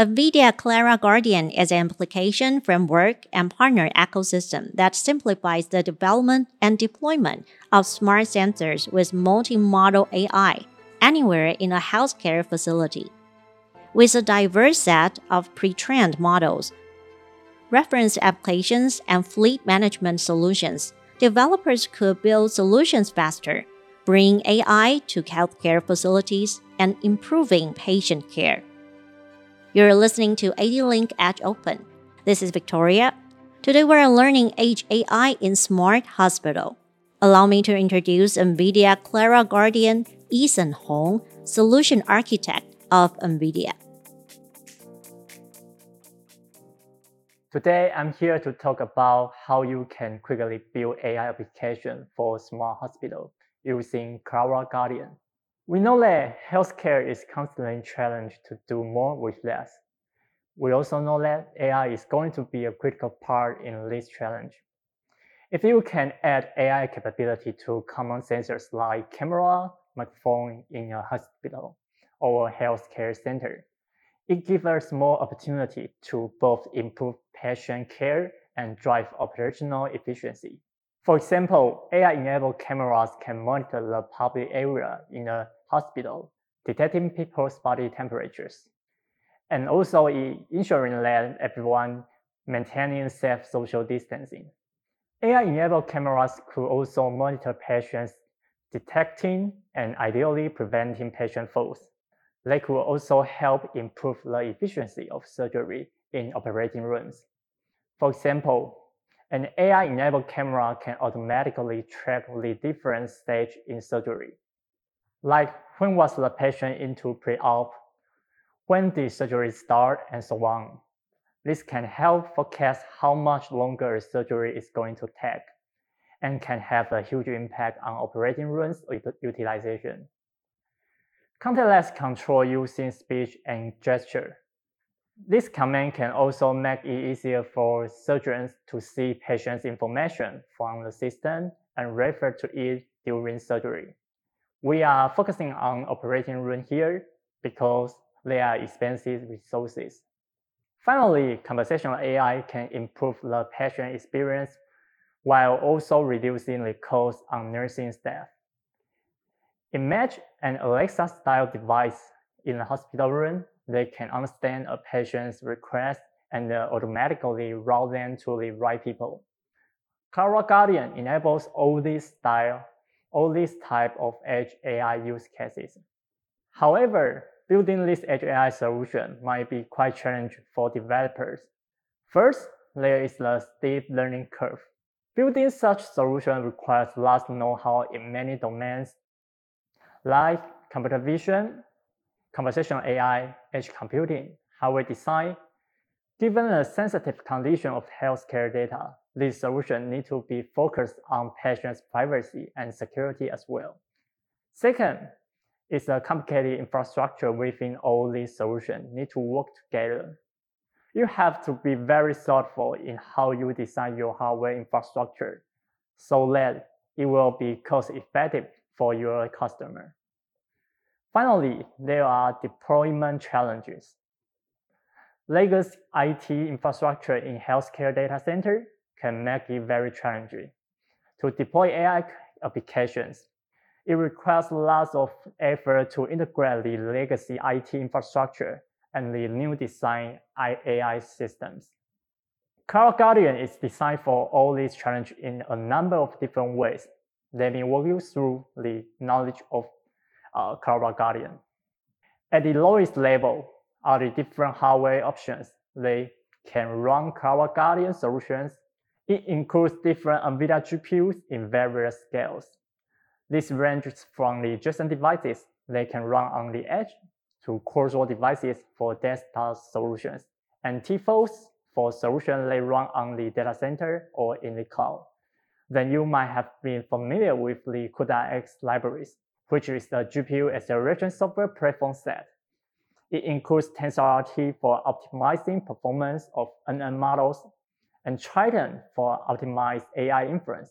NVIDIA Clara Guardian is an application, framework, and partner ecosystem that simplifies the development and deployment of smart sensors with multi-model AI anywhere in a healthcare facility. With a diverse set of pre-trained models, reference applications, and fleet management solutions, developers could build solutions faster, bring AI to healthcare facilities, and improving patient care. You're listening to ADLink Edge Open. This is Victoria. Today we're learning Edge AI in Smart Hospital. Allow me to introduce NVIDIA Clara Guardian Eason Hong, Solution Architect of NVIDIA. Today, I'm here to talk about how you can quickly build AI application for smart hospital using Clara Guardian. We know that healthcare is constantly challenged to do more with less. We also know that AI is going to be a critical part in this challenge. If you can add AI capability to common sensors like camera, microphone in a hospital or healthcare center, it gives us more opportunity to both improve patient care and drive operational efficiency. For example, AI-enabled cameras can monitor the public area in a hospital, detecting people's body temperatures, and also ensuring that everyone maintaining safe social distancing. AI-enabled cameras could also monitor patients, detecting and ideally preventing patient falls. They could also help improve the efficiency of surgery in operating rooms. For example, an AI-enabled camera can automatically track the different stage in surgery, like when was the patient into pre-op, when did surgery start, and so on. This can help forecast how much longer a surgery is going to take and can have a huge impact on operating rooms utilization. Contactless control using speech and gesture. This command can also make it easier for surgeons to see patients' information from the system and refer to it during surgery. We are focusing on operating room here because they are expensive resources. Finally, conversational AI can improve the patient experience while also reducing the cost on nursing staff. Imagine an Alexa-style device in a hospital room that can understand a patient's request and uh, automatically route them to the right people. Clara Guardian enables all these style all these type of edge AI use cases. However, building this edge AI solution might be quite challenging for developers. First, there is the steep learning curve. Building such solution requires large know-how in many domains like computer vision, conversational AI, edge computing, hardware design. Given the sensitive condition of healthcare data, this solution need to be focused on patients' privacy and security as well. Second, is a complicated infrastructure within all these solutions need to work together. You have to be very thoughtful in how you design your hardware infrastructure so that it will be cost-effective for your customer. Finally, there are deployment challenges. Legacy IT infrastructure in healthcare data center can make it very challenging. To deploy AI applications, it requires lots of effort to integrate the legacy IT infrastructure and the new design AI systems. Clara Guardian is designed for all these challenges in a number of different ways. Let me walk you through the knowledge of uh, Clara Guardian. At the lowest level are the different hardware options. They can run Clara Guardian solutions it includes different NVIDIA GPUs in various scales. This ranges from the Jetson devices they can run on the edge to Cursor devices for desktop solutions, and T4s for solutions they run on the data center or in the cloud. Then you might have been familiar with the CUDA-X libraries, which is the GPU acceleration software platform set. It includes TensorRT for optimizing performance of NN models and Triton for optimized AI inference.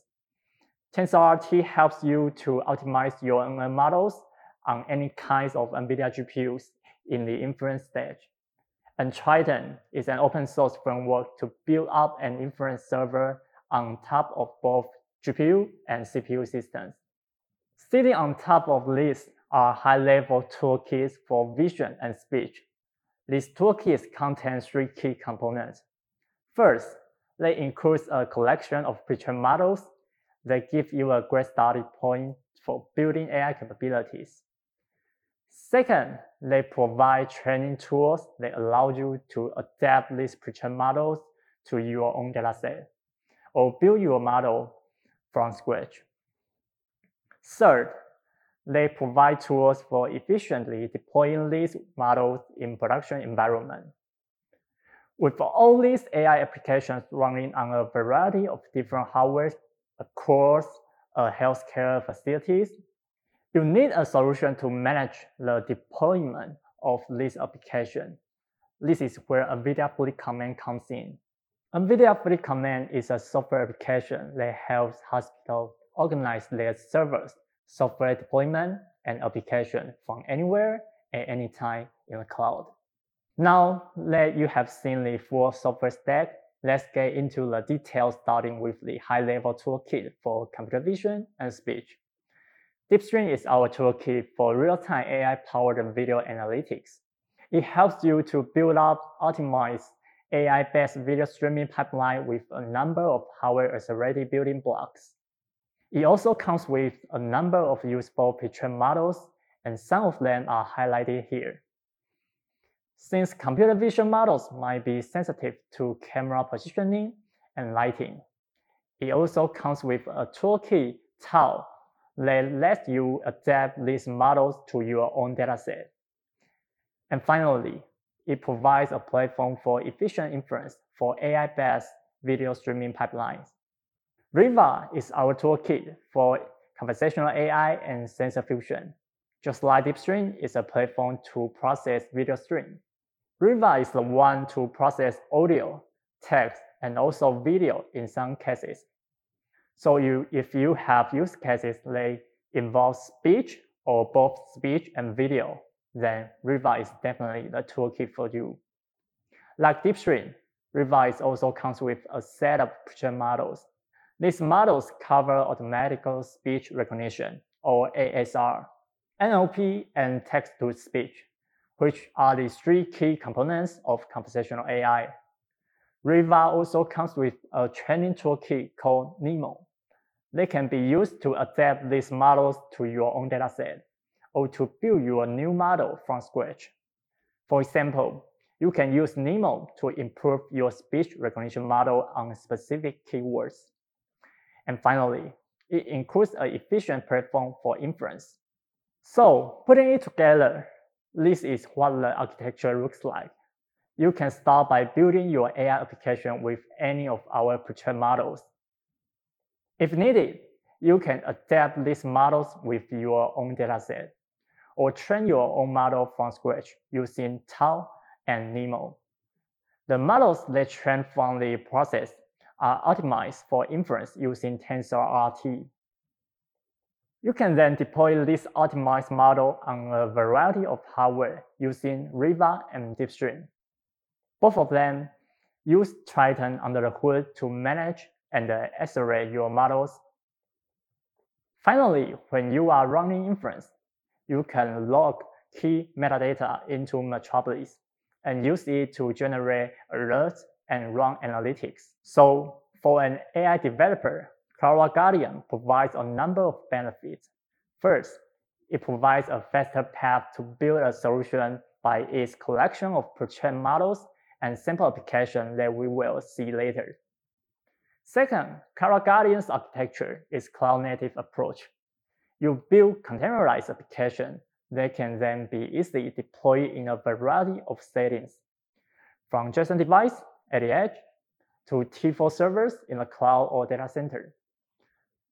TensorRT helps you to optimize your NN models on any kinds of NVIDIA GPUs in the inference stage. And Triton is an open source framework to build up an inference server on top of both GPU and CPU systems. Sitting on top of this are high-level toolkits for vision and speech. These toolkits contain three key components. First, they include a collection of pre-trained models that give you a great starting point for building AI capabilities. Second, they provide training tools that allow you to adapt these pre-trained models to your own dataset or build your model from scratch. Third, they provide tools for efficiently deploying these models in production environment. With all these AI applications running on a variety of different hardware across uh, healthcare facilities, you need a solution to manage the deployment of this application. This is where NVIDIA Fleet Command comes in. NVIDIA Fleet Command is a software application that helps hospitals organize their servers, software deployment, and application from anywhere at any time in the cloud. Now that you have seen the full software stack, let's get into the details starting with the high-level toolkit for computer vision and speech. DeepStream is our toolkit for real-time AI-powered video analytics. It helps you to build up, optimize AI-based video streaming pipeline with a number of hardware as-ready building blocks. It also comes with a number of useful picture models, and some of them are highlighted here. Since computer vision models might be sensitive to camera positioning and lighting, it also comes with a toolkit TAO that lets you adapt these models to your own dataset. And finally, it provides a platform for efficient inference for AI-based video streaming pipelines. Riva is our toolkit for conversational AI and sensor fusion. Just like DeepStream is a platform to process video stream. Riva is the one to process audio, text, and also video in some cases. So you, if you have use cases that involve speech or both speech and video, then Riva is definitely the toolkit for you. Like DeepStream, Riva also comes with a set of picture models. These models cover automatic speech recognition, or ASR, NLP, and text-to-speech, which are the three key components of conversational AI. Riva also comes with a training toolkit called NeMo. They can be used to adapt these models to your own dataset or to build your new model from scratch. For example, you can use NeMo to improve your speech recognition model on specific keywords. And finally, it includes an efficient platform for inference. So putting it together, this is what the architecture looks like. You can start by building your AI application with any of our pre-trained models if needed, you can adapt these models with your own dataset or train your own model from scratch using TAO and NeMo. The models that train from the process are optimized for inference using TensorRT. You can then deploy this optimized model on a variety of hardware using Riva and DeepStream. Both of them use Triton under the hood to manage and accelerate your models. Finally, when you are running inference, you can log key metadata into Metropolis and use it to generate alerts and run analytics. So for an AI developer, Clara Guardian provides a number of benefits. First, it provides a faster path to build a solution by its collection of pre-trained models and sample application that we will see later. Second, Clara Guardian's architecture is cloud-native approach. You build containerized application that can then be easily deployed in a variety of settings, from Jetson device at the edge to T4 servers in the cloud or data center.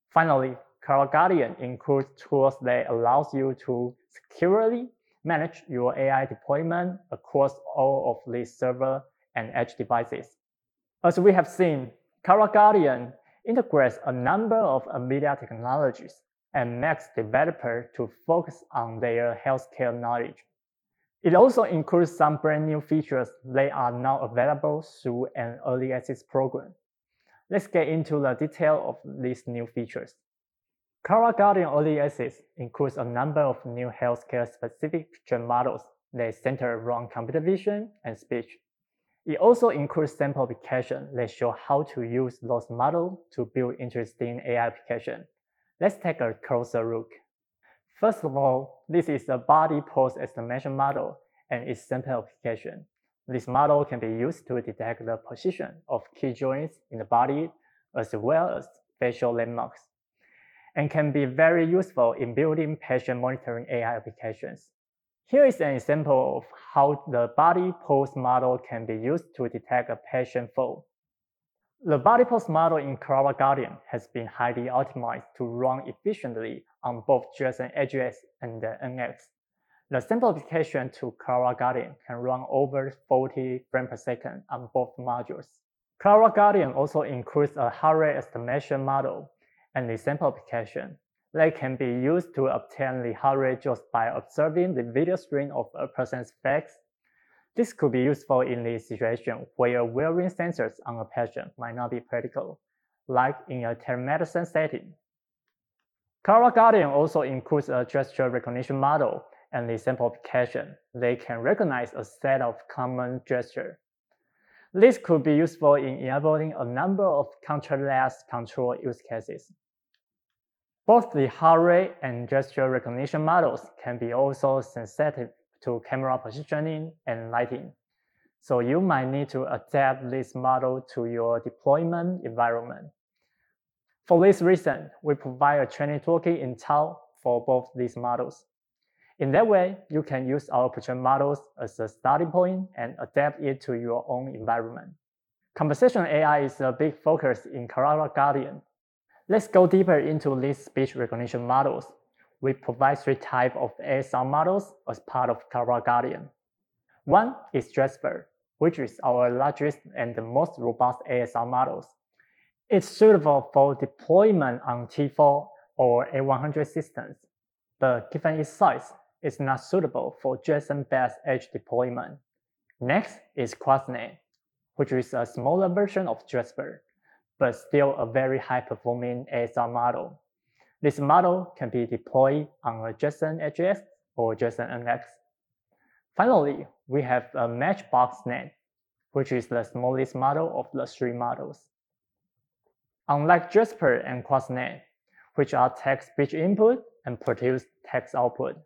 Finally, Clara Guardian includes tools that allows you to securely manage your AI deployment across all of these server and edge devices. As we have seen, Clara Guardian integrates a number of NVIDIA technologies and makes developers to focus on their healthcare knowledge. It also includes some brand new features that are now available through an early access program. Let's get into the detail of these new features. Clara Guardian Early Access includes a number of new healthcare specific picture models that center around computer vision and speech. It also includes sample applications that show how to use those models to build interesting AI applications. Let's take a closer look. First of all, this is a body pose estimation model and its sample application. This model can be used to detect the position of key joints in the body as well as facial landmarks and can be very useful in building patient monitoring AI applications. Here is an example of how the body pose model can be used to detect a patient fall. The body pose model in Clara Guardian has been highly optimized to run efficiently on both Jetson AGX and NX. The sample application to Clara Guardian can run over 40 frames per second on both modules. Clara Guardian also includes a heart rate estimation model and the sample application they can be used to obtain the heart rate just by observing the video stream of a person's face. This could be useful in the situation where wearing sensors on a patient might not be practical, like in a telemedicine setting. Clara Guardian also includes a gesture recognition model and the sample application. They can recognize a set of common gestures. This could be useful in enabling a number of contactless control use cases. Both the heart rate and gesture recognition models can be also sensitive to camera positioning and lighting. So you might need to adapt this model to your deployment environment. For this reason, we provide a training toolkit in TAO for both these models. In that way, you can use our project models as a starting point and adapt it to your own environment. Conversational AI is a big focus in Clara Guardian Let's go deeper into these speech recognition models. We provide three types of ASR models as part of Clara Guardian. One is Jasper, which is our largest and the most robust ASR models. It's suitable for deployment on T4 or A100 systems, but given its size, it's not suitable for Jetson-based edge deployment. Next is QuartzNet, which is a smaller version of Jasper but still a very high-performing ASR model. This model can be deployed on a Jetson AGX or Jetson NX. Finally, we have a MatchboxNet, which is the smallest model of the three models. Unlike Jasper and QuartzNet, which are text speech input and produce text output,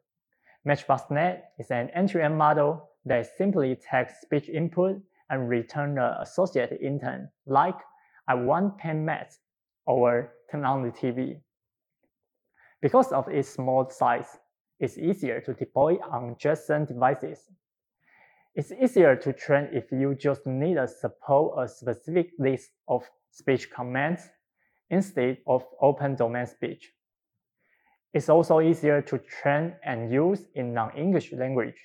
MatchboxNet is an end-to-end model that simply takes speech input and return the associated intent, like I want 10 Mets or turn on the TV. Because of its small size, it's easier to deploy on Jetson devices. It's easier to train if you just need to support a specific list of speech commands instead of open domain speech. It's also easier to train and use in non-English languages,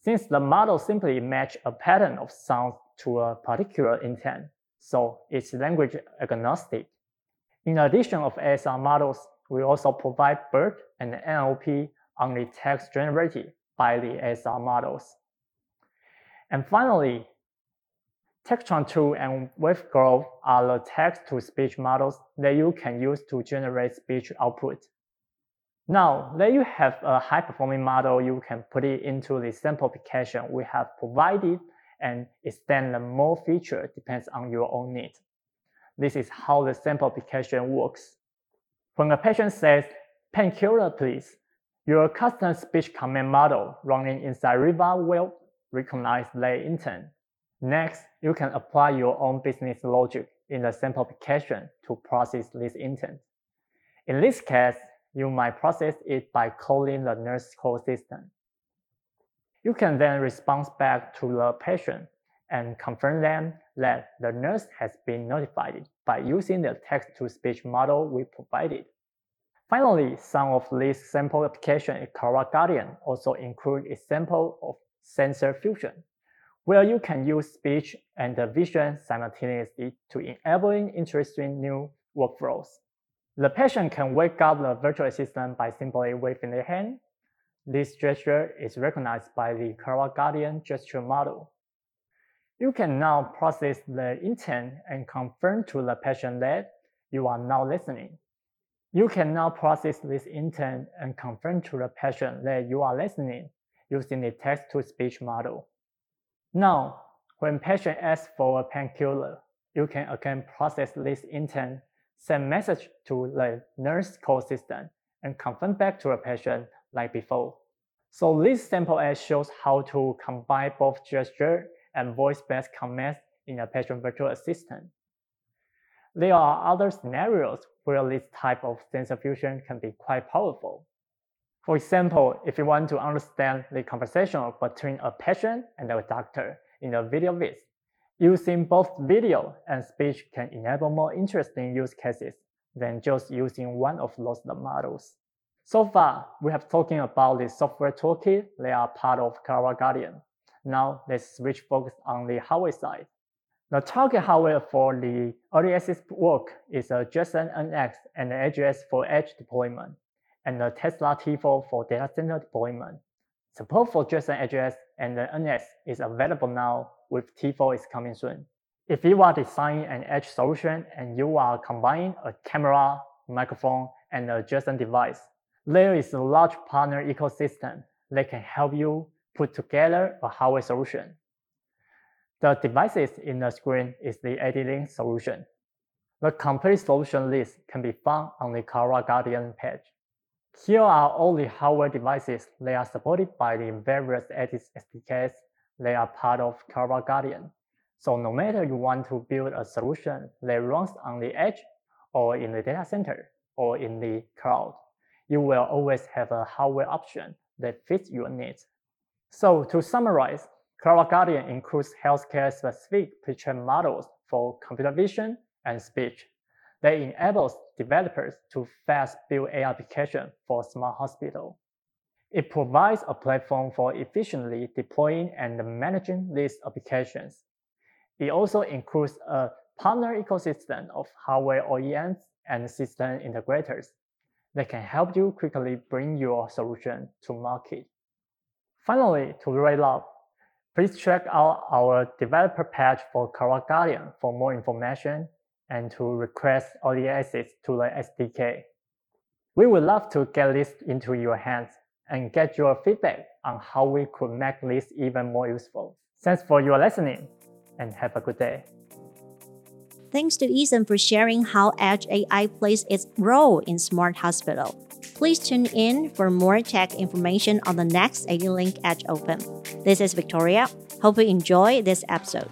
since the model simply match a pattern of sounds to a particular intent so it's language agnostic. In addition of ASR models, we also provide BERT and NLP on the text generated by the ASR models. And finally, Tacotron 2 and WaveGlow are the text-to-speech models that you can use to generate speech output. Now that you have a high-performing model, you can put it into the sample application we have provided and extend the more feature depends on your own needs. This is how the sample application works. When a patient says, painkiller please, your custom speech command model running inside Riva will recognize their intent. Next, you can apply your own business logic in the sample application to process this intent. In this case, you might process it by calling the nurse call system. You can then respond back to the patient and confirm them that the nurse has been notified by using the text-to-speech model we provided. Finally, some of these sample applications in Clara Guardian also include example of sensor fusion, where you can use speech and the vision simultaneously to enabling interesting new workflows. The patient can wake up the virtual assistant by simply waving their hand This gesture is recognized by the Clara Guardian gesture model. You can now process the intent and confirm to the patient that you are now listening. You can now process this intent and confirm to the patient that you are listening using the text-to-speech model. Now, when patient asks for a painkiller, you can again process this intent, send message to the nurse call system, and confirm back to the patient like before. So this sample ad shows how to combine both gesture and voice-based commands in a patient virtual assistant. There are other scenarios where this type of sensor fusion can be quite powerful. For example, if you want to understand the conversation between a patient and a doctor in a video viz, using both video and speech can enable more interesting use cases than just using one of those models. So far, we have talking about the software toolkit that are part of Clara Guardian. Now let's switch focus on the hardware side. The target hardware for the early access work is uh, a Jetson NX and the AGX for edge deployment, and the Tesla T4 for data center deployment. Support for Jetson AGX and the NX is available now with T4 is coming soon. If you are designing an edge solution and you are combining a camera, microphone, and uh, a Jetson device, there is a large partner ecosystem that can help you put together a hardware solution. The devices in the screen is the AD-Link solution. The complete solution list can be found on the Clara Guardian page. Here are all the hardware devices that are supported by the various ADIS SDKs that are part of Clara Guardian. So no matter you want to build a solution that runs on the edge or in the data center or in the cloud, you will always have a hardware option that fits your needs. So to summarize, Clara Guardian includes healthcare-specific picture models for computer vision and speech that enables developers to fast build AI applications for smart hospital. It provides a platform for efficiently deploying and managing these applications. It also includes a partner ecosystem of hardware OEMs and system integrators that can help you quickly bring your solution to market. Finally, to wrap up, please check out our developer page for Clara Guardian for more information and to request early access to the SDK. We would love to get this into your hands and get your feedback on how we could make this even more useful. Thanks for your listening and have a good day. Thanks to Eason for sharing how Edge AI plays its role in Smart Hospital. Please tune in for more tech information on the next AD-Link Edge Open. This is Victoria. Hope you enjoy this episode.